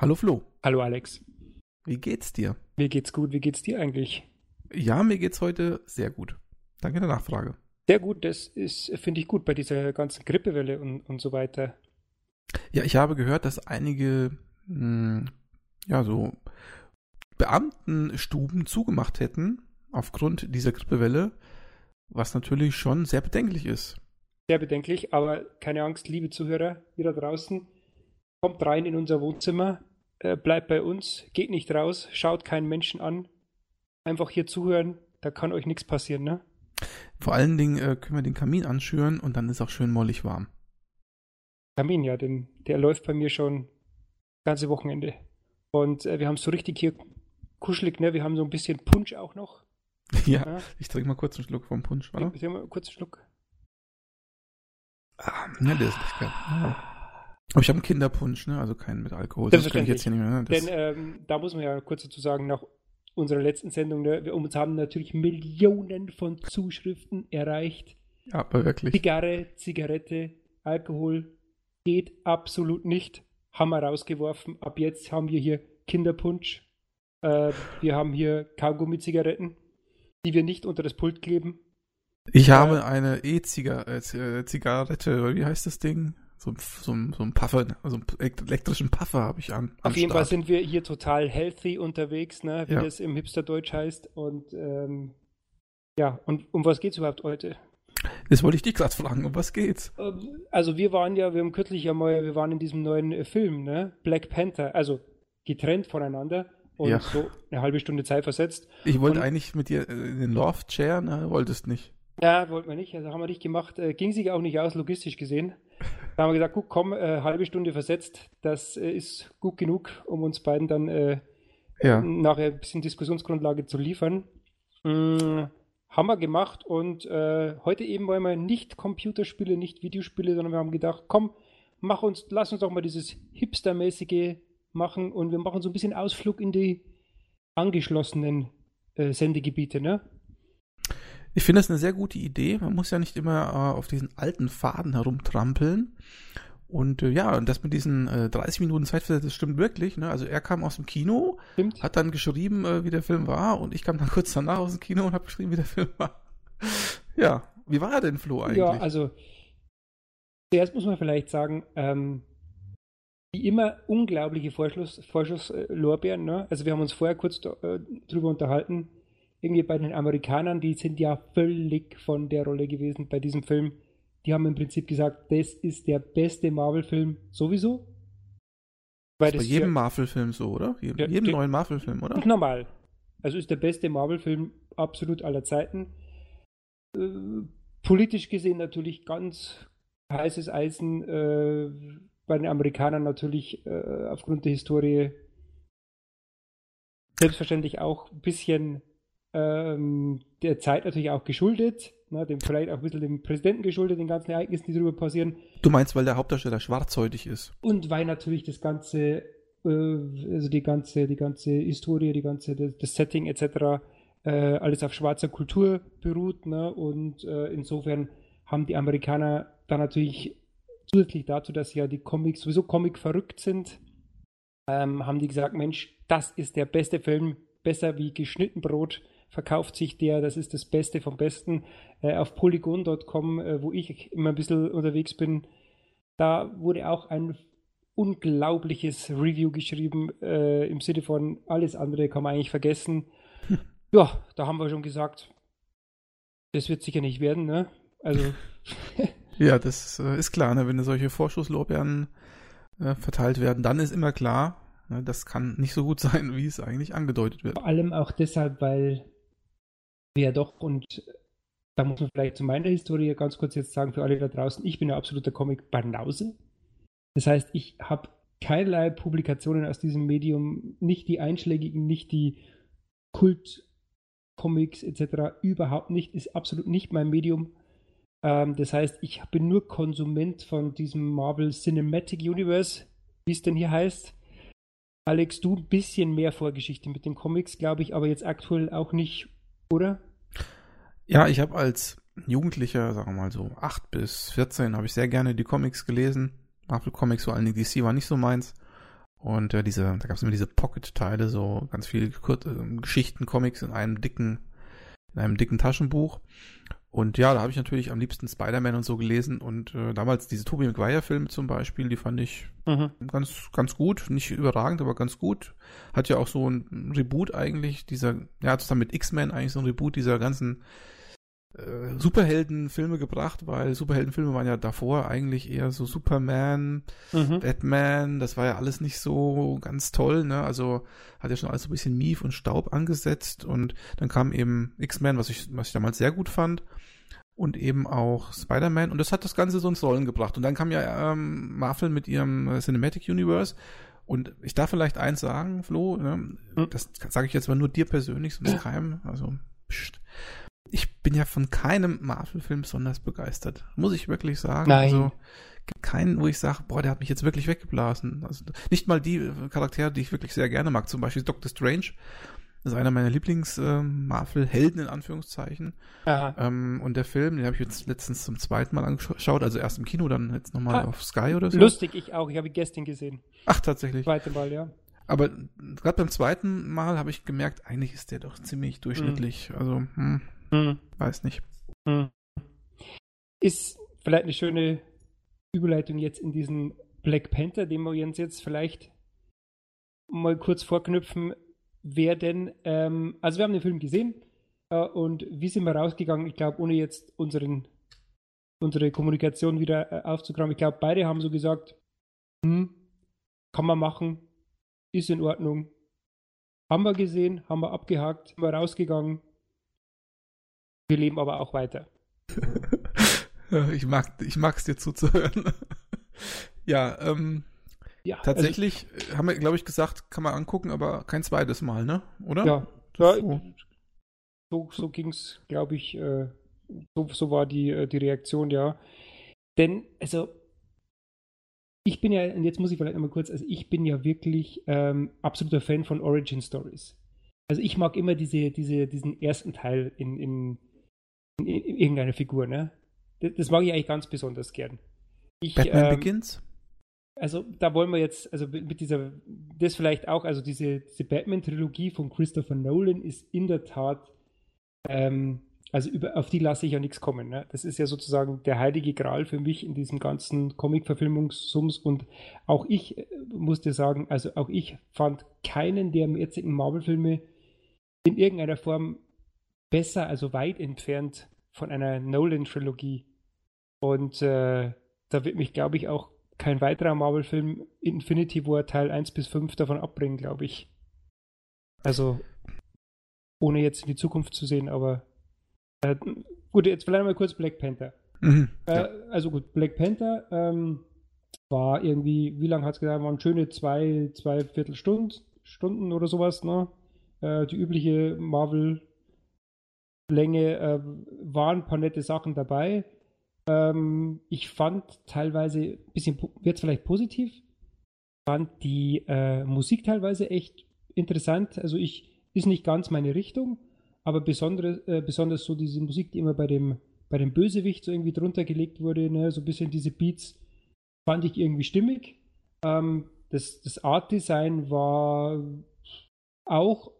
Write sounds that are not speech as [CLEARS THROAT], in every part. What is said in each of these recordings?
Hallo Flo. Hallo Alex. Wie geht's dir? Mir geht's gut. Wie geht's dir eigentlich? Ja, mir geht's heute sehr gut. Danke der Nachfrage. Sehr gut, das ist, finde ich gut bei dieser ganzen Grippewelle und, und so weiter. Ja, ich habe gehört, dass einige, mh, hm, ja, so Beamtenstuben zugemacht hätten aufgrund dieser Grippewelle, was natürlich schon sehr bedenklich ist. Sehr bedenklich, aber keine Angst, liebe Zuhörer, ihr da draußen, kommt rein in unser Wohnzimmer, äh, bleibt bei uns, geht nicht raus, schaut keinen Menschen an, einfach hier zuhören, da kann euch nichts passieren, ne? Vor allen Dingen äh, können wir den Kamin anschüren und dann ist auch schön mollig warm. Kamin, ja, denn der läuft bei mir schon ganze Wochenende. Und äh, wir haben es so richtig hier kuschelig, ne? Wir haben so ein bisschen Punsch auch noch. [LAUGHS] Ja, ja. ich trinke mal kurz einen Schluck vom Punsch, oder? Ich, ich mal kurz einen Schluck. Ah, ja, der ist nicht geil. Aber ich habe einen Kinderpunsch, ne? Also keinen mit Alkohol. Das kann ich jetzt hier nicht mehr. Ne? Denn ähm, da muss man ja kurz dazu sagen, nach unserer letzten Sendung, ne, wir uns haben natürlich Millionen von Zuschriften erreicht. Ja, aber wirklich. Zigarre, Zigarette, Alkohol geht absolut nicht. Haben wir rausgeworfen. Ab jetzt haben wir hier Kinderpunsch. Äh, wir haben hier Kaugummi-Zigaretten, die wir nicht unter das Pult kleben. Ich äh, habe eine E-Zigarette, äh, wie heißt das Ding? So, so, so ein Puffer, so einen elektrischen Puffer habe ich an. Auf jeden Fall sind wir hier total healthy unterwegs, ne, wie ja. das im Hipster-Deutsch heißt. Und ähm, ja, und um was geht's überhaupt heute? Das wollte ich dich gerade fragen, um was geht's? Ähm, also wir waren ja, wir haben kürzlich ja mal, wir waren in diesem neuen äh, Film, ne? Black Panther, also getrennt voneinander und ja. so eine halbe Stunde Zeit versetzt. Ich wollte und, eigentlich mit dir äh, in den Loft Chair, ne? Wolltest nicht. Ja, wollten wir nicht, also haben wir nicht gemacht. Äh, ging sich auch nicht aus, logistisch gesehen. Da haben wir gesagt, gut, komm, äh, halbe Stunde versetzt, das äh, ist gut genug, um uns beiden dann äh, ja. nachher ein bisschen Diskussionsgrundlage zu liefern. Mhm, haben wir gemacht und äh, heute eben wollen wir nicht Computerspiele, nicht Videospiele, sondern wir haben gedacht, komm, mach uns, lass uns doch mal dieses Hipster-mäßige machen und wir machen so ein bisschen Ausflug in die angeschlossenen äh, Sendegebiete, ne? Ich finde das eine sehr gute Idee. Man muss ja nicht immer äh, auf diesen alten Faden herumtrampeln. Und äh, ja, und das mit diesen äh, 30 Minuten Zeitversetzt, das stimmt wirklich. Ne? Also er kam aus dem Kino, stimmt. hat dann geschrieben, äh, wie der Film war, und ich kam dann [LAUGHS] kurz danach aus dem Kino und habe geschrieben, wie der Film war. [LAUGHS] ja, wie war er denn, Flo, eigentlich? Ja, also zuerst muss man vielleicht sagen, ähm, wie immer unglaubliche Vorschuss, Vorschusslorbeeren. Ne? Also wir haben uns vorher kurz äh, drüber unterhalten irgendwie bei den Amerikanern, die sind ja völlig von der Rolle gewesen bei diesem Film. Die haben im Prinzip gesagt, das ist der beste Marvel-Film sowieso. Weil das ist bei jedem Marvel-Film so, oder? Jedem, ja, jedem neuen Marvel-Film, oder? Normal. Also ist der beste Marvel-Film absolut aller Zeiten. Äh, politisch gesehen natürlich ganz heißes Eisen. Äh, bei den Amerikanern natürlich äh, aufgrund der Historie selbstverständlich auch ein bisschen ähm, der Zeit natürlich auch geschuldet, ne, dem, vielleicht auch ein bisschen dem Präsidenten geschuldet, den ganzen Ereignissen, die darüber passieren. Du meinst, weil der Hauptdarsteller schwarzhäutig ist? Und weil natürlich das ganze, äh, also die ganze, die ganze Historie, die ganze, das, das Setting etc. Äh, alles auf schwarzer Kultur beruht, ne, und äh, insofern haben die Amerikaner da natürlich zusätzlich dazu, dass ja die Comics sowieso Comic verrückt sind, ähm, haben die gesagt, Mensch, das ist der beste Film, besser wie geschnitten Brot verkauft sich der, das ist das Beste vom Besten. Äh, auf polygon.com, äh, wo ich immer ein bisschen unterwegs bin, da wurde auch ein unglaubliches Review geschrieben, äh, im Sinne von alles andere kann man eigentlich vergessen. Hm. [LAUGHS] Ja, da haben wir schon gesagt, das wird sicher nicht werden, ne? Also. [LAUGHS] ja, das äh, ist klar, ne? wenn solche Vorschusslorbeeren äh, verteilt werden, dann ist immer klar, ne, das kann nicht so gut [LAUGHS] sein, wie es eigentlich angedeutet wird. Vor allem auch deshalb, weil wir doch, und da muss man vielleicht zu meiner Historie ganz kurz jetzt sagen, für alle da draußen, ich bin ein absoluter Comic-Banause. Das heißt, ich habe keinerlei Publikationen aus diesem Medium, nicht die einschlägigen, nicht die Kult-Comics etc. überhaupt nicht, ist absolut nicht mein Medium. Ähm, das heißt, ich bin nur Konsument von diesem Marvel Cinematic Universe, wie es denn hier heißt. Alex, du ein bisschen mehr Vorgeschichte mit den Comics, glaube ich, aber jetzt aktuell auch nicht oder? Ja, ich habe als Jugendlicher, sagen wir mal so 8 bis 14, habe ich sehr gerne die Comics gelesen. Marvel Comics, vor allem DC war nicht so meins. Und äh, diese, da gab es immer diese Pocket-Teile, so ganz viele Kur äh, Geschichten, Comics in einem dicken, in einem dicken Taschenbuch. Und ja, da habe ich natürlich am liebsten Spider-Man und so gelesen und äh, damals diese Tobey Maguire-Filme zum Beispiel, die fand ich mhm. ganz, ganz gut, nicht überragend, aber ganz gut. Hat ja auch so ein Reboot eigentlich, dieser, ja, zusammen mit X-Men eigentlich so ein Reboot dieser ganzen äh, Superheldenfilme gebracht, weil Superheldenfilme waren ja davor eigentlich eher so Superman, mhm. Batman, das war ja alles nicht so ganz toll, ne? Also hat ja schon alles so ein bisschen Mief und Staub angesetzt und dann kam eben X-Men, was ich, was ich damals sehr gut fand und eben auch Spider-Man und das hat das Ganze so ins Rollen gebracht. Und dann kam ja ähm, Marvel mit ihrem Cinematic Universe und ich darf vielleicht eins sagen, Flo, ne? Mhm. das sage ich jetzt mal nur dir persönlich, sonst keinem, also pst ich bin ja von keinem Marvel-Film besonders begeistert. Muss ich wirklich sagen. Nein. Also, keinen, wo ich sage, boah, der hat mich jetzt wirklich weggeblasen. Also nicht mal die äh, Charaktere, die ich wirklich sehr gerne mag. Zum Beispiel Doctor Strange. Das ist einer meiner Lieblings-Marvel-Helden ähm, in Anführungszeichen. Ähm, und der Film, den habe ich jetzt letztens zum zweiten Mal angeschaut, also erst im Kino, dann jetzt nochmal auf Sky oder so. Lustig, ich auch. Ich habe ihn gestern gesehen. Ach, tatsächlich. Zweite Mal, ja. Aber gerade beim zweiten Mal habe ich gemerkt, eigentlich ist der doch ziemlich durchschnittlich. Mhm. Also, hm, hm. Weiß nicht. Hm. Ist vielleicht eine schöne Überleitung jetzt in diesen Black Panther, den wir uns jetzt vielleicht mal kurz vorknüpfen werden. Ähm, also wir haben den Film gesehen äh, und wie sind wir rausgegangen? Ich glaube, ohne jetzt unseren, unsere Kommunikation wieder äh, aufzugraben. Ich glaube, beide haben so gesagt, hm, kann man machen, ist in Ordnung. Haben wir gesehen, haben wir abgehakt, sind wir rausgegangen, wir leben aber auch weiter. [LAUGHS] ich mag ich mag's dir zuzuhören. [LAUGHS] ja, ähm, ja, also tatsächlich also, haben wir, glaube ich, gesagt, kann man angucken, aber kein zweites Mal, ne? Oder? Ja, so, so, so ging's, glaube ich, äh, so, so war die, äh, die Reaktion, ja. Denn, also, ich bin ja, und jetzt muss ich vielleicht einmal kurz, also ich bin ja wirklich ähm, absoluter Fan von Origin Stories. Also ich mag immer diese, diese, diesen ersten Teil in, in irgendeine Figur, ne? Das, das, mag ich eigentlich ganz besonders gern. Ich, Batman ähm, Begins? Also da wollen wir jetzt, also mit dieser, das vielleicht auch, also diese, diese Batman-Trilogie von Christopher Nolan ist in der Tat, ähm, also über, auf die lasse ich ja nichts kommen. Ne? Das ist ja sozusagen der heilige Gral für mich in diesem ganzen Comic-Verfilmungssums und auch ich äh, musste sagen, also auch ich fand keinen der jetzigen Marvel-Filme in irgendeiner Form besser, also weit entfernt von einer Nolan-Trilogie. Und äh, da wird mich, glaube ich, auch kein weiterer Marvel-Film Infinity War Teil 1 bis 5 davon abbringen, glaube ich. Also, ohne jetzt in die Zukunft zu sehen, aber äh, gut, jetzt vielleicht mal kurz Black Panther. Mhm, äh, ja. Also gut, Black Panther ähm, war irgendwie, wie lange hat es gedauert? Waren schöne zwei, zwei Viertelstunden Stunden oder sowas, ne? Äh, die übliche Marvel Länge äh, waren ein paar nette Sachen dabei. Ähm, ich fand teilweise ein bisschen, jetzt vielleicht positiv, fand die äh, Musik teilweise echt interessant. Also ich, ist nicht ganz meine Richtung, aber besonders, äh, besonders so diese Musik, die immer bei dem, bei dem Bösewicht so irgendwie drunter gelegt wurde, ne? so ein bisschen diese Beats, fand ich irgendwie stimmig. Ähm, das, das Art Design war auch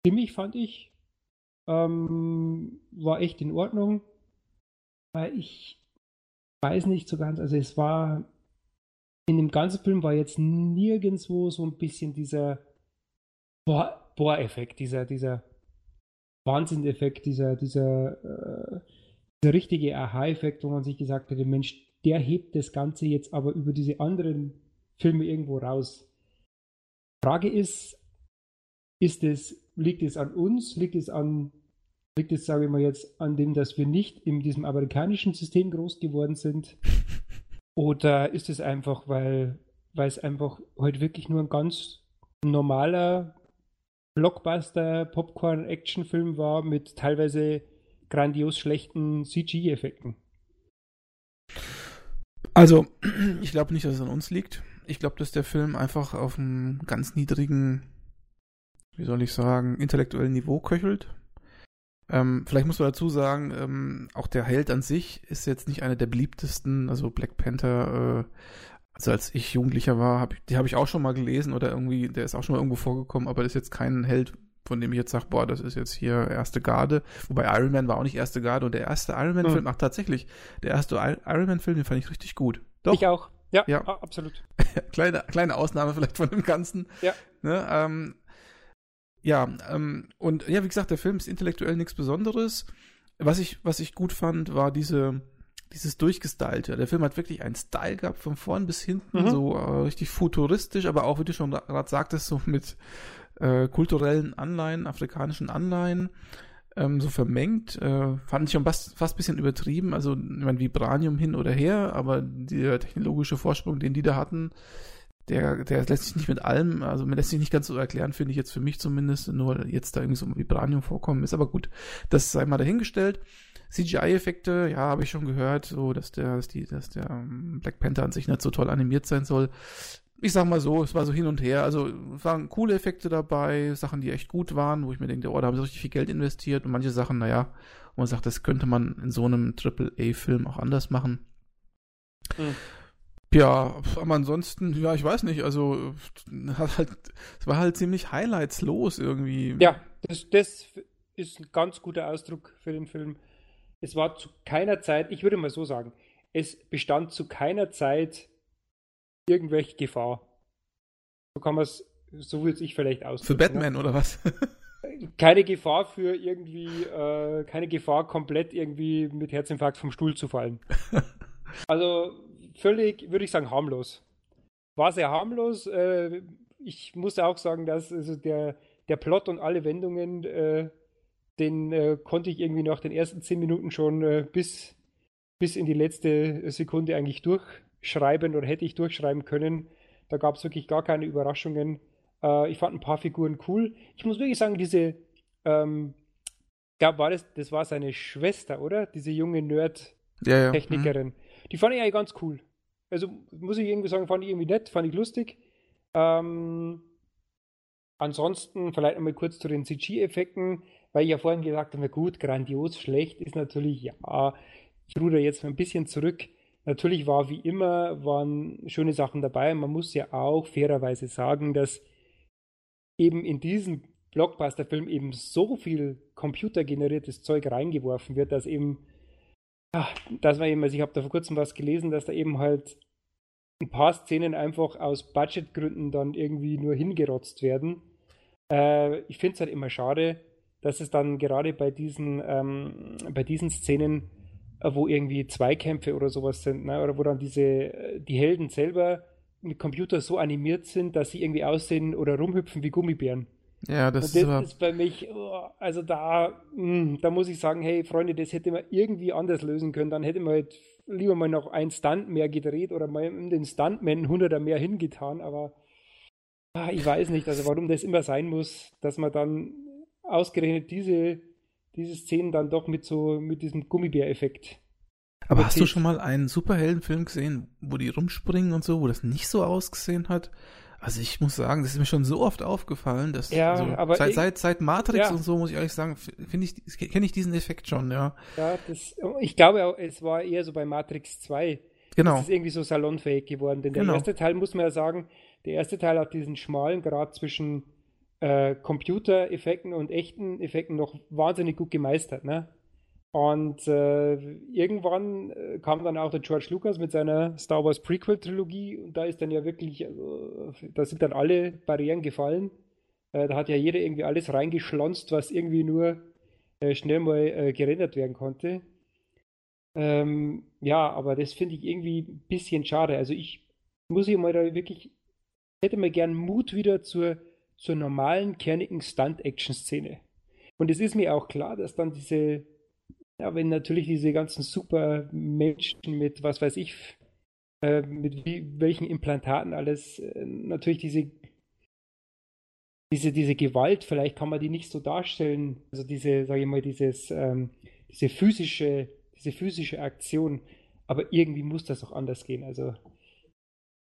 stimmig, fand ich. Ähm, war echt in Ordnung. Weil ich weiß nicht so ganz, also es war in dem ganzen Film war jetzt nirgendwo so ein bisschen dieser Bohr-Effekt, dieser, dieser Wahnsinneffekt, dieser, dieser, äh, dieser richtige Aha-Effekt, wo man sich gesagt hätte, Mensch, der hebt das Ganze jetzt aber über diese anderen Filme irgendwo raus. Frage ist, ist es, liegt es an uns? Liegt es an, liegt es, sage ich mal jetzt, an dem, dass wir nicht in diesem amerikanischen System groß geworden sind? [LAUGHS] Oder ist es einfach, weil, weil es einfach heute wirklich nur ein ganz normaler Blockbuster Popcorn-Actionfilm war mit teilweise grandios schlechten CG-Effekten? Also, [CLEARS THROAT] ich glaube nicht, dass es an uns liegt. Ich glaube, dass der Film einfach auf einem ganz niedrigen wie soll ich sagen, intellektuellen Niveau köchelt. Ähm, vielleicht muss man dazu sagen, ähm, auch der Held an sich ist jetzt nicht einer der beliebtesten, also Black Panther, äh, Also als ich Jugendlicher war, hab, die habe ich auch schon mal gelesen oder irgendwie, der ist auch schon mal irgendwo vorgekommen, aber das ist jetzt kein Held, von dem ich jetzt sage, boah, das ist jetzt hier erste Garde. Wobei Iron Man war auch nicht erste Garde und der erste Iron Man-Film, hm. ach tatsächlich, der erste Iron Man-Film, den fand ich richtig gut. Doch. Ich auch. Ja, ja. absolut. [LAUGHS] kleine, kleine Ausnahme vielleicht von dem Ganzen. Ja. Ne, ähm, ja, ähm, und ja, wie gesagt, der Film ist intellektuell nichts Besonderes. Was ich, was ich gut fand, war diese, dieses Durchgestylte. Der Film hat wirklich einen Style gehabt, von vorn bis hinten, mhm. so äh, richtig futuristisch, aber auch, wie du schon gerade sagtest, so mit äh, kulturellen Anleihen, afrikanischen Anleihen, ähm, so vermengt. Äh, fand ich schon fast, fast ein bisschen übertrieben. Also, ich meine, Vibranium hin oder her, aber der technologische Vorsprung, den die da hatten, der, der lässt sich nicht mit allem, also man lässt sich nicht ganz so erklären, finde ich jetzt für mich zumindest, nur jetzt da irgendwie so ein Vibranium vorkommen ist, aber gut, das sei mal dahingestellt. CGI-Effekte, ja, habe ich schon gehört, so, dass der, dass die, dass der ähm, Black Panther an sich nicht so toll animiert sein soll. Ich sag mal so, es war so hin und her. Also waren coole Effekte dabei, Sachen, die echt gut waren, wo ich mir denke, oh, da haben sie richtig viel Geld investiert und manche Sachen, naja, wo man sagt, das könnte man in so einem Triple-A-Film auch anders machen. Mhm. Ja, aber ansonsten, ja, ich weiß nicht, also halt, es war halt ziemlich highlightslos irgendwie. Ja, das, das ist ein ganz guter Ausdruck für den Film. Es war zu keiner Zeit, ich würde mal so sagen, es bestand zu keiner Zeit irgendwelche Gefahr. So kann man es, so würde ich vielleicht ausdrücken. Für Batman ne? oder was? [LAUGHS] keine Gefahr für irgendwie, äh, keine Gefahr komplett irgendwie mit Herzinfarkt vom Stuhl zu fallen. [LAUGHS] Also völlig, würde ich sagen, harmlos. War sehr harmlos. Äh, ich muss auch sagen, dass also der, der Plot und alle Wendungen, äh, den äh, konnte ich irgendwie nach den ersten zehn Minuten schon äh, bis, bis in die letzte Sekunde eigentlich durchschreiben oder hätte ich durchschreiben können. Da gab es wirklich gar keine Überraschungen. Äh, ich fand ein paar Figuren cool. Ich muss wirklich sagen, diese, ähm, gab, war das, das war seine Schwester, oder? Diese junge Nerd-Technikerin. Ja, ja. Mhm. Die fand ich eigentlich ganz cool. Also muss ich irgendwie sagen, fand ich irgendwie nett, fand ich lustig. Ähm, ansonsten vielleicht einmal kurz zu den CG-Effekten, weil ich ja vorhin gesagt habe, gut, grandios, schlecht ist natürlich, ja, ich ruder jetzt mal ein bisschen zurück. Natürlich war wie immer, waren schöne Sachen dabei. Man muss ja auch fairerweise sagen, dass eben in diesem Blockbuster-Film eben so viel computergeneriertes Zeug reingeworfen wird, dass eben ja, das war eben, also ich habe da vor kurzem was gelesen, dass da eben halt ein paar Szenen einfach aus Budgetgründen dann irgendwie nur hingerotzt werden. Äh, ich finde es halt immer schade, dass es dann gerade bei diesen, ähm, bei diesen Szenen, äh, wo irgendwie Zweikämpfe oder sowas sind, ne, oder wo dann diese, äh, die Helden selber mit Computer so animiert sind, dass sie irgendwie aussehen oder rumhüpfen wie Gummibären. Ja, das, das ist, aber... ist bei mich, oh, also da, mh, hm, da muss ich sagen, hey Freunde, das hätte man irgendwie anders lösen können. Dann hätte man halt lieber mal noch einen Stunt mehr gedreht oder mal den Stuntman 100er mehr hingetan, aber ah, ich weiß nicht, also warum das immer sein muss, dass man dann ausgerechnet diese, diese Szenen dann doch mit so, mit diesem Gummibär-Effekt aber hast du schon mal einen Superheldenfilm gesehen, wo die rumspringen und so, wo das nicht so ausgesehen hat? Also ich muss sagen, das ist mir schon so oft aufgefallen, dass ja, also aber seit, seit, seit Matrix ja. und so muss ich ehrlich sagen, finde ich, kenne ich diesen Effekt schon, ja. Ja, das, ich glaube, auch, es war eher so bei Matrix 2. Genau. Das ist irgendwie so salonfähig geworden. Denn genau. der erste Teil, muss man ja sagen, der erste Teil hat diesen schmalen Grad zwischen äh, Computereffekten und echten Effekten noch wahnsinnig gut gemeistert, ne? Und äh, irgendwann äh, kam dann auch der George Lucas mit seiner Star Wars Prequel-Trilogie und da ist dann ja wirklich, also, da sind dann alle Barrieren gefallen. Äh, da hat ja jeder irgendwie alles reingeschlonzt, was irgendwie nur äh, schnell mal gerendert werden konnte. Ähm, ja, aber das finde ich irgendwie ein bisschen schade. Also ich muss hier mal da wirklich, hätte mal gern Mut wieder zur, zur normalen, kernigen Stunt-Action-Szene. Und es ist mir auch klar, dass dann diese ja, wenn natürlich diese ganzen super Menschen mit, was weiß ich, äh, mit wie, welchen Implantaten alles, äh, natürlich diese, diese, diese Gewalt, vielleicht kann man die nicht so darstellen, also diese, sage ich mal, dieses, ähm, diese physische, diese physische Aktion, aber irgendwie muss das auch anders gehen, also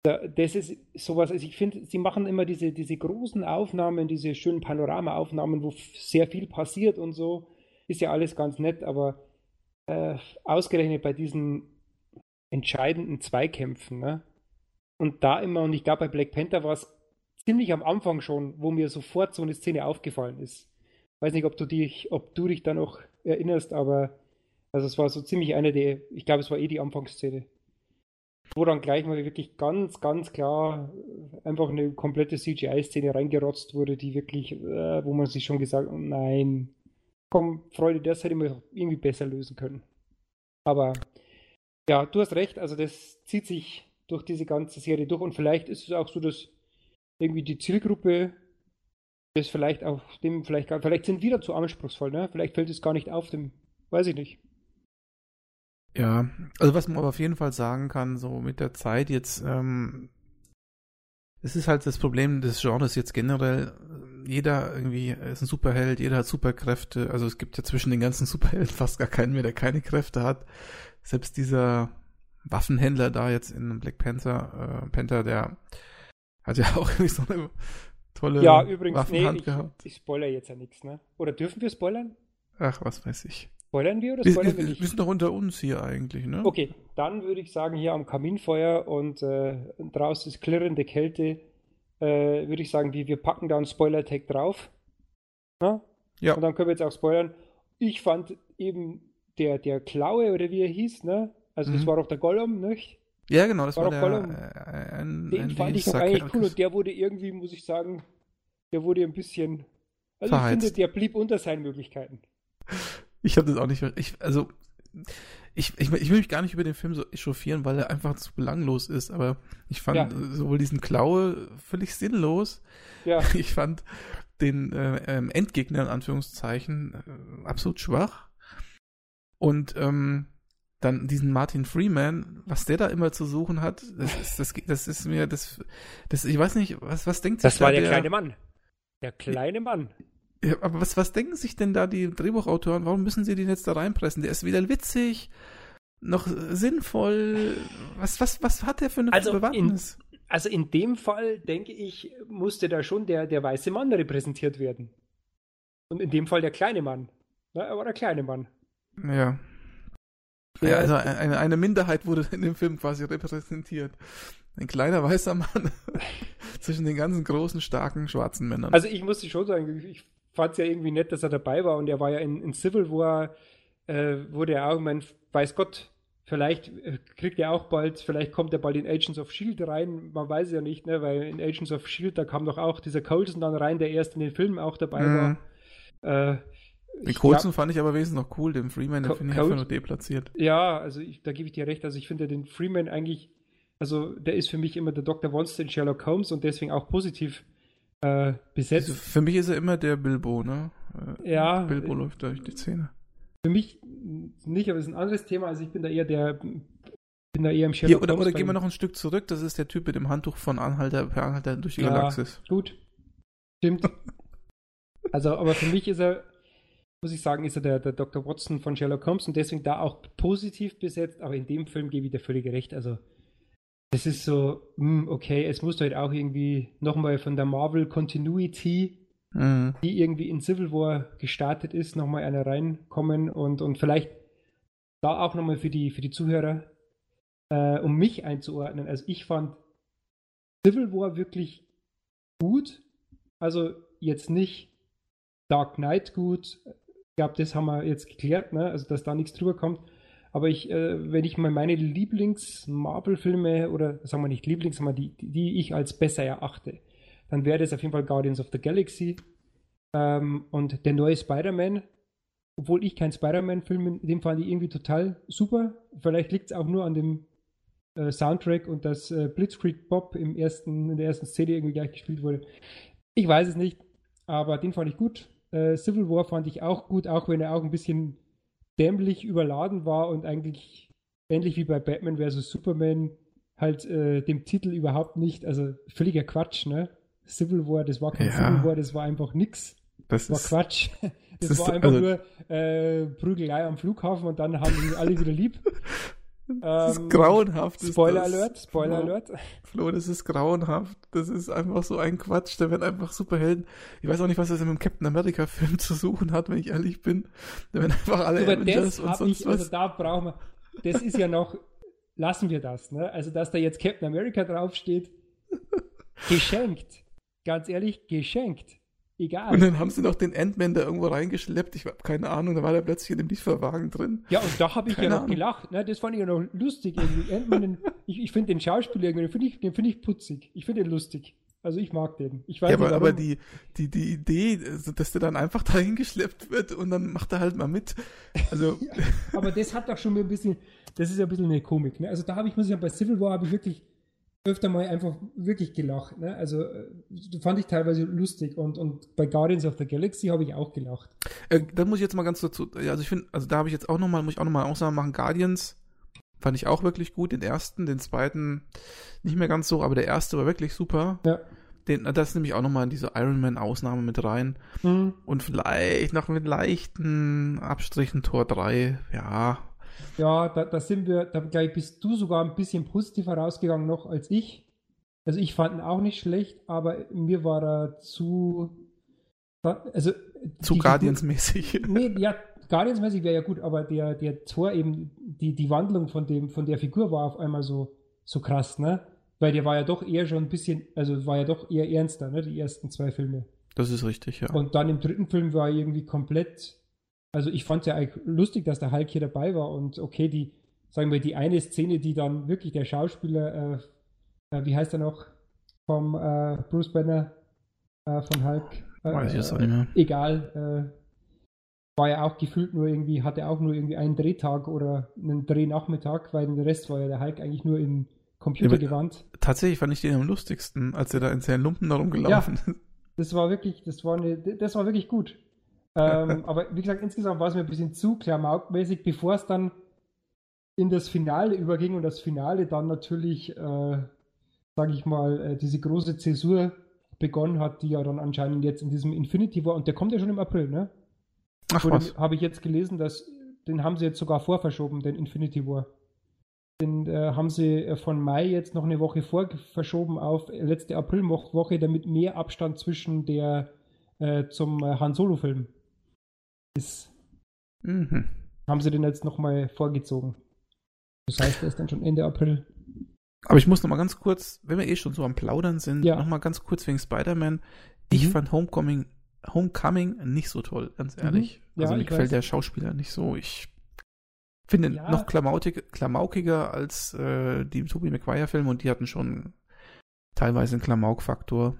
das ist sowas, also ich finde, sie machen immer diese, diese großen Aufnahmen, diese schönen Panoramaaufnahmen, wo sehr viel passiert und so ist ja alles ganz nett, aber äh, ausgerechnet bei diesen entscheidenden Zweikämpfen, ne? und da immer, und ich glaube, bei Black Panther war es ziemlich am Anfang schon, wo mir sofort so eine Szene aufgefallen ist. Weiß nicht, ob du dich, ob du dich da noch erinnerst, aber also es war so ziemlich eine der, ich glaube, es war eh die Anfangsszene. Wo dann gleich mal wirklich ganz, ganz klar einfach eine komplette CGI-Szene reingerotzt wurde, die wirklich, äh, wo man sich schon gesagt hat, nein, komm, Freude, das hätte man irgendwie besser lösen können. Aber ja, du hast recht, also das zieht sich durch diese ganze Serie durch und vielleicht ist es auch so, dass irgendwie die Zielgruppe das vielleicht auch dem vielleicht gar, vielleicht sind wir zu anspruchsvoll, ne? Vielleicht fällt es gar nicht auf dem, weiß ich nicht. Ja, also was man aber auf jeden Fall sagen kann, so mit der Zeit jetzt, ähm, es ist halt das Problem des Genres jetzt generell. Jeder irgendwie ist ein Superheld, jeder hat Superkräfte. Also es gibt ja zwischen den ganzen Superhelden [LAUGHS] fast gar keinen mehr, der keine Kräfte hat. Selbst dieser Waffenhändler da jetzt in Black Panther, äh, Panther, der hat ja [LAUGHS] auch irgendwie so eine tolle ja, übrigens, Waffenhand nee, ich, gehabt. Ich spoiler jetzt ja nichts, ne? Oder dürfen wir spoilern? Ach, was weiß ich. Spoilern wir oder spoilern wir wir, nicht? wir sind doch unter uns hier eigentlich, ne? Okay, dann würde ich sagen, hier am Kaminfeuer und äh, draußen ist klirrende Kälte, äh, würde ich sagen, wir, wir packen da einen Spoiler-Tag drauf. Ja? Ja. Und dann können wir jetzt auch spoilern. Ich fand eben der, der Klaue oder wie er hieß, ne? Also das Mhm. war doch der Gollum, nicht? Ja, genau, das War war, doch der, Gollum. äh, ein, Den ein fand ich noch eigentlich cool und der wurde irgendwie, muss ich sagen, der wurde ein bisschen. Also ich Verheizt. finde, der blieb unter seinen Möglichkeiten. Ich habe das auch nicht. Ich, also, ich, ich, ich will mich gar nicht über den Film so echauffieren, weil er einfach zu belanglos ist. Aber ich fand Ja. sowohl diesen Klaue völlig sinnlos. Ja, [LAUGHS] Ich fand den äh, ähm, Endgegner in Anführungszeichen äh, absolut schwach. Und ähm, dann diesen Martin Freeman, was der da immer zu suchen hat, das ist, das, das ist mir, das, das, ich weiß nicht, was, was denkt sich das war da der kleine Mann. Der kleine Mann. Ja, aber was, was denken sich denn da die Drehbuchautoren? Warum müssen sie den jetzt da reinpressen? Der ist weder witzig, noch sinnvoll. Was, was, was hat der für eine Also Bewandtnis? Also in dem Fall, denke ich, musste da schon der, der weiße Mann repräsentiert werden. Und in dem Fall der kleine Mann. Na, er war der kleine Mann. Ja. Ja, also eine, eine Minderheit wurde in dem Film quasi repräsentiert. Ein kleiner weißer Mann [LAUGHS] zwischen den ganzen großen, starken, schwarzen Männern. Also ich musste schon sagen, ich fand es ja irgendwie nett, dass er dabei war und er war ja in, in Civil War, äh, wurde er auch, ich mein, weiß Gott, vielleicht äh, kriegt er auch bald, vielleicht kommt er bald in Agents of S.H.I.E.L.D. rein, man weiß ja nicht, ne, weil in Agents of S.H.I.E.L.D. da kam doch auch dieser Coulson dann rein, der erst in den Filmen auch dabei Mhm. war. Äh, den ich Coulson fand ich aber wesentlich noch cool, den Freeman, den finde ich einfach nur deplatziert. Ja, also ich, da gebe ich dir recht. Also ich finde den Freeman eigentlich, also der ist für mich immer der Dr. Wonster in Sherlock Holmes und deswegen auch positiv äh, Also besetzt. für mich ist er immer der Bilbo, ne? Äh, Ja. Bilbo läuft durch die Szene. Für mich nicht, aber es ist ein anderes Thema. Also ich bin da eher der, bin da eher im Sherlock Hier, oder, oder gehen wir noch ein Stück zurück, das ist der Typ mit dem Handtuch von Anhalter per Anhalter durch die Ja. Galaxis. Gut, stimmt. [LAUGHS] also, aber für mich ist er, muss ich sagen, ist er der, der Dr. Watson von Sherlock Holmes und deswegen da auch positiv besetzt. Aber in dem Film gebe ich dir völlig recht. Also es ist so, hm, okay, es muss halt auch irgendwie nochmal von der Marvel Continuity Mhm. die irgendwie in Civil War gestartet ist, nochmal einer reinkommen und, und vielleicht da auch nochmal für die, für die Zuhörer, äh, um mich einzuordnen. Also ich fand Civil War wirklich gut. Also jetzt nicht Dark Knight gut. Ich glaube, das haben wir jetzt geklärt, ne? also dass da nichts drüber kommt. Aber ich, äh, wenn ich mal meine Lieblings-Marvel-Filme oder sagen wir nicht Lieblings, sondern die, die ich als besser erachte, dann wäre das auf jeden Fall Guardians of the Galaxy ähm, und der neue Spider-Man. Obwohl ich kein Spider-Man-Film, den fand ich irgendwie total super. Vielleicht liegt es auch nur an dem äh, Soundtrack und dass äh, Blitzkrieg Bob im ersten, in der ersten Szene irgendwie gleich gespielt wurde. Ich weiß es nicht, aber den fand ich gut. Äh, Civil War fand ich auch gut, auch wenn er auch ein bisschen dämlich überladen war und eigentlich ähnlich wie bei Batman vs. Superman halt äh, dem Titel überhaupt nicht, also völliger Quatsch, ne? Civil War, das war kein Ja. Civil War, das war einfach nix. Das Das war ist, Quatsch. Das, [LAUGHS] das ist war so- einfach also- nur äh, Prügelei am Flughafen und dann haben ihn alle wieder lieb. [LAUGHS] das Ähm, ist grauenhaft. ist Spoiler das. Alert, Spoiler Flo, Alert. Flo, das ist grauenhaft. Das ist einfach so ein Quatsch. Da werden einfach Superhelden. Ich weiß auch nicht, was das in einem Captain America Film [LAUGHS] zu suchen hat, wenn ich ehrlich bin. Da werden einfach alle Über Avengers das und sonst ich, was. also da brauchen wir, das ist ja noch lassen wir das. Ne? Also, dass da jetzt Captain America draufsteht, [LAUGHS] geschenkt. Ganz ehrlich, geschenkt. Egal. Und dann haben sie noch den Ant-Man da irgendwo reingeschleppt. Ich habe keine Ahnung, da war der plötzlich in dem Lieferwagen drin. Ja, und da habe ich keine ja noch Ahnung. gelacht. Ne? Das fand ich ja noch lustig. Ant-Man, ich, ich finde den Schauspieler irgendwie, den finde ich, den find ich putzig. Ich finde den lustig. Also ich mag den. Ich weiß ja, aber, aber die, die, die Idee, dass der dann einfach [LAUGHS] dahin geschleppt wird und dann macht er halt mal mit. Also. [LAUGHS] ja, aber das hat doch schon ein bisschen, das ist ja ein bisschen eine Komik. Ne? Also da habe ich, muss ich sagen, bei Civil War habe ich wirklich öfter mal einfach wirklich gelacht. Ne? Also äh, fand ich teilweise lustig und, und bei Guardians of the Galaxy habe ich auch gelacht. Äh, da muss ich jetzt mal ganz dazu, also ich finde, also da habe ich jetzt auch nochmal, muss ich auch nochmal Ausnahme machen, Guardians fand ich auch wirklich gut, den ersten, den zweiten nicht mehr ganz so, aber der erste war wirklich super. Ja. Den, das nehme ich auch nochmal in diese Iron Man Ausnahme mit rein. Mhm. Und vielleicht noch mit leichten Abstrichen Tor 3, ja, ja, da, da sind wir, da glaube ich, bist du sogar ein bisschen positiver rausgegangen noch als ich. Also ich fand ihn auch nicht schlecht, aber mir war er zu, also zu Guardians-mäßig. Nee, ja, Guardians-mäßig wäre ja gut, aber der, der Tor eben, die, die Wandlung von dem, von der Figur war auf einmal so, so krass, ne? Weil der war ja doch eher schon ein bisschen, also war ja doch eher ernster, ne? Die ersten zwei Filme. Das ist richtig, ja. Und dann im dritten Film war er irgendwie komplett also ich fand es ja eigentlich lustig, dass der Hulk hier dabei war und okay, die, sagen wir, die eine Szene, die dann wirklich der Schauspieler, äh, äh, wie heißt er noch, vom äh, Bruce Banner äh, von Hulk. Äh, Weiß ich jetzt auch nicht mehr. Egal, äh, war ja auch gefühlt nur irgendwie, hatte auch nur irgendwie einen Drehtag oder einen Drehnachmittag, weil den Rest war ja der Hulk eigentlich nur im Computer ja, gewandt. Tatsächlich fand ich den am lustigsten, als er da in seinen Lumpen da rumgelaufen ist. Ja, das war wirklich, das war eine, das war wirklich gut ähm, [LAUGHS] aber wie gesagt, insgesamt war es mir ein bisschen zu klamaukmäßig, bevor es dann in das Finale überging und das Finale dann natürlich, äh, sage ich mal, äh, diese große Zäsur begonnen hat, die ja dann anscheinend jetzt in diesem Infinity war und der kommt ja schon im April, ne? Ach was. Habe ich jetzt gelesen, dass den haben sie jetzt sogar vorverschoben, den Infinity War. Den äh, haben sie äh, von Mai jetzt noch eine Woche vorverschoben auf letzte Aprilwoche, damit mehr Abstand zwischen der äh, zum äh, Han Solo Film ist. Mhm. Haben sie den jetzt nochmal vorgezogen. Das heißt, er ist dann schon Ende April. Aber ich muss nochmal ganz kurz, wenn wir eh schon so am Plaudern sind, ja. nochmal ganz kurz wegen Spider-Man. Ich mhm. fand Homecoming, Homecoming nicht so toll, ganz mhm. ehrlich. Mhm. Ja, also mir gefällt weiß. der Schauspieler nicht so. Ich finde ja. noch klamautig, klamaukiger als äh, die Tobey Maguire-Filme und die hatten schon teilweise einen Klamauk-Faktor.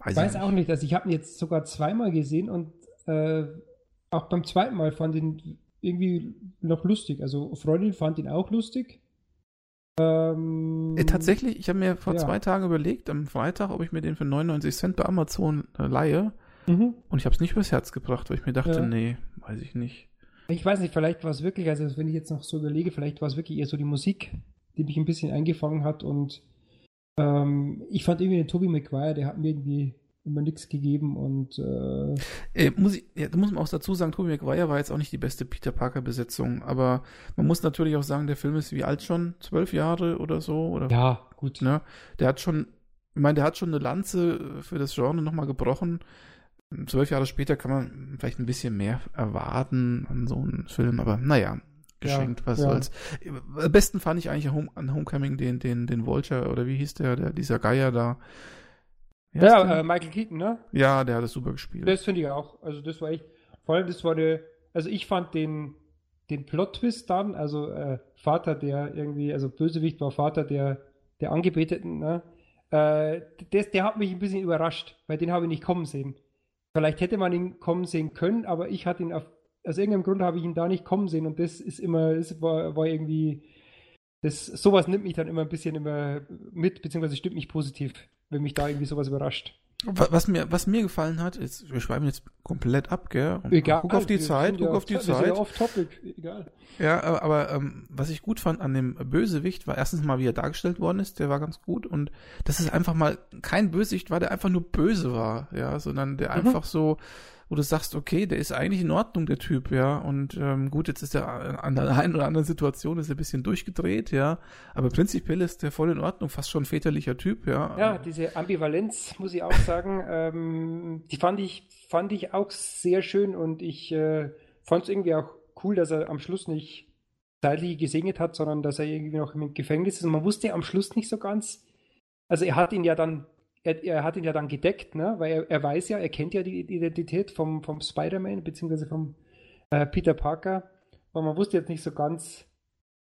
Weiß, weiß auch nicht, also ich habe ihn jetzt sogar zweimal gesehen und äh, auch beim zweiten Mal fand ihn irgendwie noch lustig. Also Freundin fand ihn auch lustig. Ähm, äh, tatsächlich, ich habe mir vor ja. zwei Tagen überlegt, am Freitag, ob ich mir den für 99 Cent bei Amazon äh, leihe. Mhm. Und ich habe es nicht übers Herz gebracht, weil ich mir dachte, ja. nee, weiß ich nicht. Ich weiß nicht, vielleicht war es wirklich, also wenn ich jetzt noch so überlege, vielleicht war es wirklich eher so die Musik, die mich ein bisschen eingefangen hat und ähm, ich fand irgendwie den Toby Maguire, der hat mir irgendwie immer nichts gegeben und äh, äh, muss ich, ja, da muss man auch dazu sagen, Tobey Maguire war jetzt auch nicht die beste Peter Parker Besetzung, aber man muss natürlich auch sagen, der Film ist wie alt schon, zwölf Jahre oder so oder ja gut, ne? Der hat schon, ich meine, der hat schon eine Lanze für das Genre nochmal gebrochen. Zwölf Jahre später kann man vielleicht ein bisschen mehr erwarten an so einem Film, aber naja, geschenkt, ja, was ja. soll's. Am besten fand ich eigentlich an Homecoming den, den, den Vulture oder wie hieß der, der dieser Geier da ja, äh, Michael Keaton, ne? Ja, der hat das super gespielt. Das finde ich auch. Also das war echt, vor allem das war eine, also ich fand den, den Plot-Twist dann, also äh, Vater, der irgendwie, also Bösewicht war Vater der, der Angebeteten, ne? Äh, das, der hat mich ein bisschen überrascht, weil den habe ich nicht kommen sehen. Vielleicht hätte man ihn kommen sehen können, aber ich hatte ihn auf, aus irgendeinem Grund habe ich ihn da nicht kommen sehen und das ist immer, das war, war irgendwie, das, sowas nimmt mich dann immer ein bisschen immer mit, beziehungsweise stimmt mich positiv wenn mich da irgendwie sowas überrascht. Was mir, was mir gefallen hat, ist, wir schreiben jetzt komplett ab, gell? Und Egal. Guck auf die Zeit, guck ja auf die Zeit. Ja off topic, egal. Ja, aber, aber ähm, was ich gut fand an dem Bösewicht war erstens mal, wie er dargestellt worden ist, der war ganz gut und dass es einfach mal kein Bösewicht war, der einfach nur böse war, ja, sondern der mhm. einfach so, wo du sagst, okay, der ist eigentlich in Ordnung, der Typ, ja. Und ähm, gut, jetzt ist er an der einen oder anderen Situation ist er ein bisschen durchgedreht, ja. Aber prinzipiell ist der voll in Ordnung, fast schon väterlicher Typ, ja. Ja, diese Ambivalenz, muss ich auch sagen, [LAUGHS] ähm, die fand ich, fand ich auch sehr schön und ich äh, fand es irgendwie auch cool, dass er am Schluss nicht zeitlich gesegnet hat, sondern dass er irgendwie noch im Gefängnis ist. Und man wusste am Schluss nicht so ganz. Also er hat ihn ja dann, er, er hat ihn ja dann gedeckt, ne? Weil er, er weiß ja, er kennt ja die Identität vom, vom Spider-Man, beziehungsweise vom äh, Peter Parker. Aber man wusste jetzt nicht so ganz,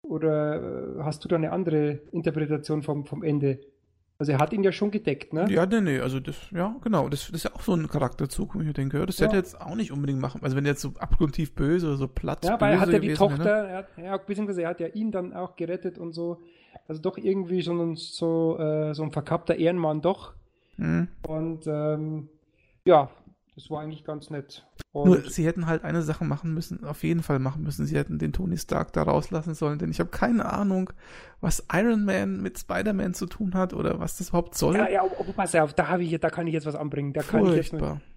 oder äh, hast du da eine andere Interpretation vom, vom Ende? Also er hat ihn ja schon gedeckt, ne? Ja, nee, nee, also das, ja, genau, das, das ist ja auch so ein Charakterzug, wo ich denke, das ja. hätte er jetzt auch nicht unbedingt machen, also wenn er jetzt so abgrundtief böse oder so platt Ja, weil er hat ja die Tochter, ne? er hat, ja, beziehungsweise er hat ja ihn dann auch gerettet und so, also doch irgendwie schon so, äh, so ein verkappter Ehrenmann doch. Mhm. Und ähm, ja, das war eigentlich ganz nett. Und Nur, sie hätten halt eine Sache machen müssen, auf jeden Fall machen müssen. Sie hätten den Tony Stark da rauslassen sollen, denn ich habe keine Ahnung, was Iron Man mit Spider-Man zu tun hat oder was das überhaupt soll. Ja, ja, oh, pass auf, da habe ich, da kann ich jetzt was anbringen. Da kann ich jetzt,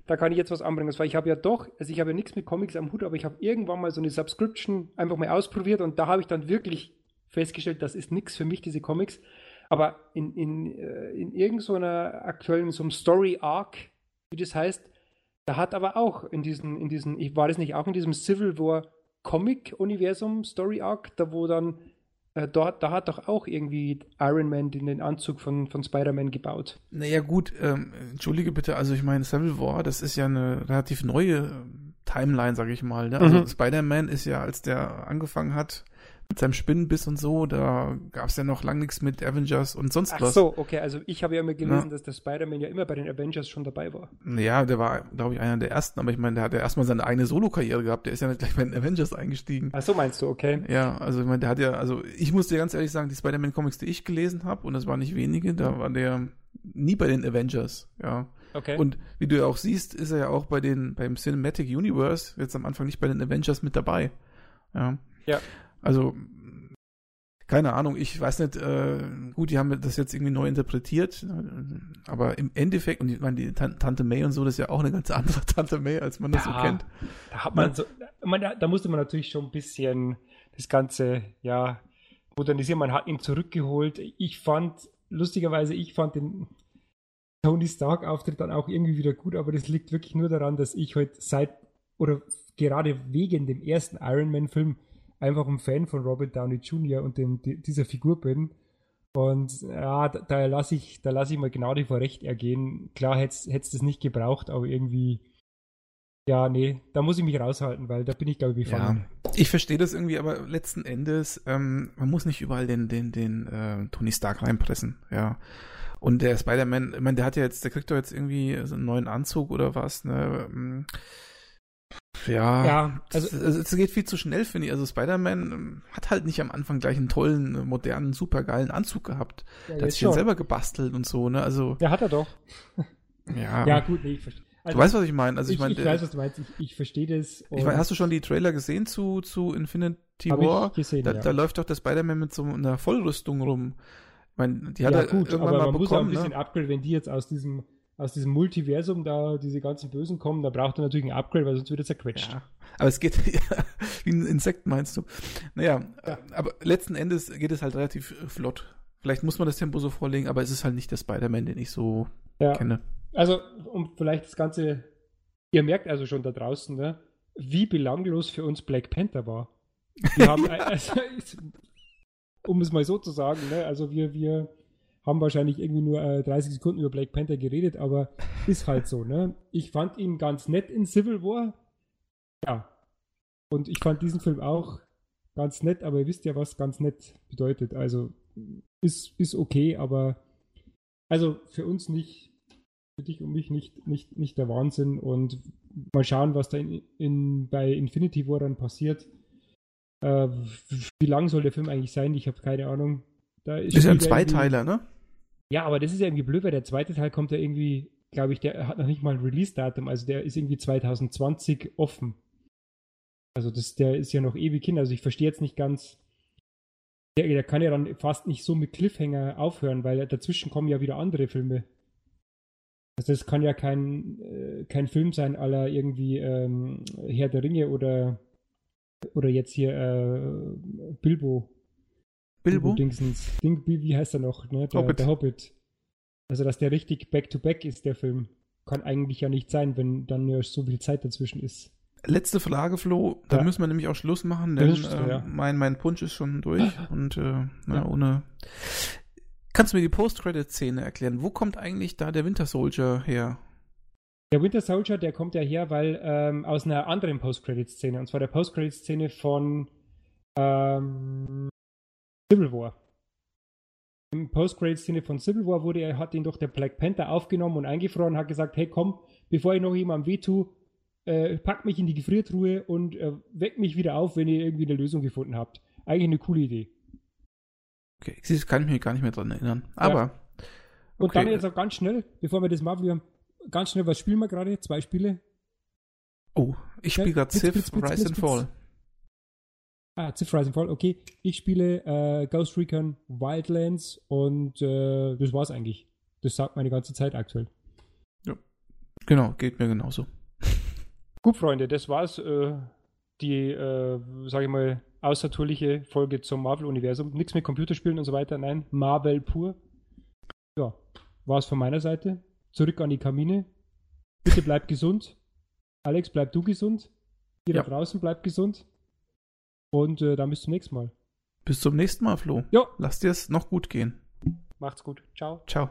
da kann ich jetzt was anbringen. Weil ich habe ja doch, also ich habe ja nichts mit Comics am Hut, aber ich habe irgendwann mal so eine Subscription einfach mal ausprobiert und da habe ich dann wirklich festgestellt, das ist nichts für mich, diese Comics. Aber in, in, äh, in irgendeiner aktuellen, so einem Story-Arc, wie das heißt, da hat aber auch in diesen, in diesen, war das nicht auch in diesem Civil War Comic-Universum, Story Arc, da wo dann, äh, dort, da hat doch auch irgendwie Iron Man den, den Anzug von, von Spider-Man gebaut. Naja, gut, ähm, entschuldige bitte, also ich meine, Civil War, das ist ja eine relativ neue ähm, Timeline, sag ich mal. Ne? Also mhm. Spider-Man ist ja, als der angefangen hat, mit seinem Spinnenbiss und so, da gab es ja noch lang nichts mit Avengers und sonst Ach was. Ach so, okay, also ich habe ja immer gelesen, ja. dass der Spider-Man ja immer bei den Avengers schon dabei war. Ja, der war, glaube ich, einer der ersten, aber ich meine, der hat ja erstmal seine eigene Solo-Karriere gehabt, der ist ja nicht gleich bei den Avengers eingestiegen. Ach so, meinst du, okay. Ja, also ich meine, der hat ja, also ich muss dir ganz ehrlich sagen, die Spider-Man-Comics, die ich gelesen habe, und das waren nicht wenige, da war der nie bei den Avengers, ja. Okay. Und wie du ja auch siehst, ist er ja auch bei den, beim Cinematic Universe jetzt am Anfang nicht bei den Avengers mit dabei. Ja. Ja. Also, keine Ahnung, ich weiß nicht, äh, gut, die haben das jetzt irgendwie neu interpretiert, aber im Endeffekt, und ich meine, die Tante May und so, das ist ja auch eine ganz andere [LAUGHS] Tante May, als man das ja, so kennt. Da hat man so, man, da musste man natürlich schon ein bisschen das Ganze, ja, modernisieren. Man hat ihn zurückgeholt. Ich fand, lustigerweise, ich fand den Tony Stark-Auftritt dann auch irgendwie wieder gut, aber das liegt wirklich nur daran, dass ich heute seit, oder gerade wegen dem ersten Iron Man-Film, einfach ein Fan von Robert Downey Jr. und dem, dieser Figur bin. Und ja, da, da lasse ich, da lasse ich mal genau die vor Recht ergehen. Klar hätte es das nicht gebraucht, aber irgendwie, ja, nee, da muss ich mich raushalten, weil da bin ich, glaube ich, befangen. Ja, ich verstehe das irgendwie, aber letzten Endes, ähm, man muss nicht überall den, den, den äh, Tony Stark reinpressen, ja. Und der Spider-Man, ich meine, der hat ja jetzt, der kriegt doch jetzt irgendwie so einen neuen Anzug oder was, ne? Ja, ja also es geht viel zu schnell, finde ich. Also Spider-Man ähm, hat halt nicht am Anfang gleich einen tollen, modernen, supergeilen Anzug gehabt. Ja, der hat sich den selber gebastelt und so, ne? Also. Ja, hat er doch. [LAUGHS] Ja. ja, gut, nee, ich verstehe. Also, du weißt, was ich meine. Also ich, ich, mein, ich weiß, was du meinst. Ich, ich verstehe das. Ich meine, hast du schon die Trailer gesehen zu, zu Infinity War? Ich gesehen, da, ja. da läuft doch der Spider-Man mit so einer Vollrüstung rum. Ich meine, die hat ja, er gut, irgendwann aber mal man bekommen, muss auch ein bisschen ne? upgrade, wenn die jetzt aus diesem aus diesem Multiversum da diese ganzen Bösen kommen, da braucht er natürlich ein Upgrade, weil sonst wird er zerquetscht. Ja, aber es geht [LAUGHS] wie ein Insekt, meinst du? Naja, ja. aber letzten Endes geht es halt relativ flott. Vielleicht muss man das Tempo so vorlegen, aber es ist halt nicht der Spider-Man, den ich so ja. kenne. Also, um vielleicht das Ganze, ihr merkt also schon da draußen, ne, wie belanglos für uns Black Panther war. Wir haben, [LAUGHS] also, um es mal so zu sagen, ne, also wir, wir, haben wahrscheinlich irgendwie nur äh, 30 Sekunden über Black Panther geredet, aber ist halt so, ne? Ich fand ihn ganz nett in Civil War. Ja. Und ich fand diesen Film auch ganz nett, aber ihr wisst ja, was ganz nett bedeutet. Also ist, ist okay, aber also für uns nicht, für dich und mich nicht, nicht, nicht der Wahnsinn. Und mal schauen, was da in, in, bei Infinity War dann passiert. Äh, wie lang soll der Film eigentlich sein? Ich habe keine Ahnung. Da ist, ist ja ein Zweiteiler, ne? Ja, aber das ist ja irgendwie blöd, weil der zweite Teil kommt ja irgendwie, glaube ich, der hat noch nicht mal ein Release-Datum, also der ist irgendwie 2020 offen. Also das, der ist ja noch ewig hin. Also ich verstehe jetzt nicht ganz. Der, der kann ja dann fast nicht so mit Cliffhanger aufhören, weil dazwischen kommen ja wieder andere Filme. Also das kann ja kein, äh, kein Film sein aller irgendwie ähm, Herr der Ringe oder, oder jetzt hier äh, Bilbo. Bilbo? Dingsens. Ding, wie heißt er noch? Ne? Der, Hobbit. der Hobbit. Also, dass der richtig back-to-back -back ist, der Film. Kann eigentlich ja nicht sein, wenn dann ja so viel Zeit dazwischen ist. Letzte Frage, Flo. Da Ja. müssen wir nämlich auch Schluss machen, denn so, ähm, ja. mein, mein Punsch ist schon durch [LAUGHS] und äh, na, Ja. ohne. Kannst du mir die Post-Credit-Szene erklären? Wo kommt eigentlich da der Winter Soldier her? Der Winter Soldier, der kommt ja her, weil ähm, aus einer anderen Post-Credit-Szene, und zwar der Post-Credit-Szene von ähm, Civil War. Im Post-Credit-Szene von Civil War wurde er, hat ihn doch der Black Panther aufgenommen und eingefroren und hat gesagt, hey komm, bevor ich noch jemandem wehtue, äh, packt mich in die Gefriertruhe und äh, weckt mich wieder auf, wenn ihr irgendwie eine Lösung gefunden habt. Eigentlich eine coole Idee. Okay, das kann ich mich gar nicht mehr dran erinnern. Aber. Und okay. dann jetzt auch ganz schnell, bevor wir das machen, wir haben ganz schnell, was spielen wir gerade? Zwei Spiele. Oh, ich spiele gerade Civ, Rise and. Fall. Ah, Rise and Fall, okay. Ich spiele äh, Ghost Recon Wildlands und äh, das war's eigentlich. Das sagt meine ganze Zeit aktuell. Genau, geht mir genauso. [LAUGHS] Gut, Freunde, das war's. Äh, die, äh, sage ich mal, außertourliche Folge zum Marvel-Universum. Nichts mit Computerspielen und so weiter. Nein, Marvel pur. Ja, war's von meiner Seite. Zurück an die Kamine. Bitte bleibt gesund. Alex, bleib du gesund. Ihr Ja. da draußen bleibt gesund. Und äh, dann bis zum nächsten Mal. Bis zum nächsten Mal, Flo. Jo, Lass dir es noch gut gehen. macht's gut. Ciao. Ciao.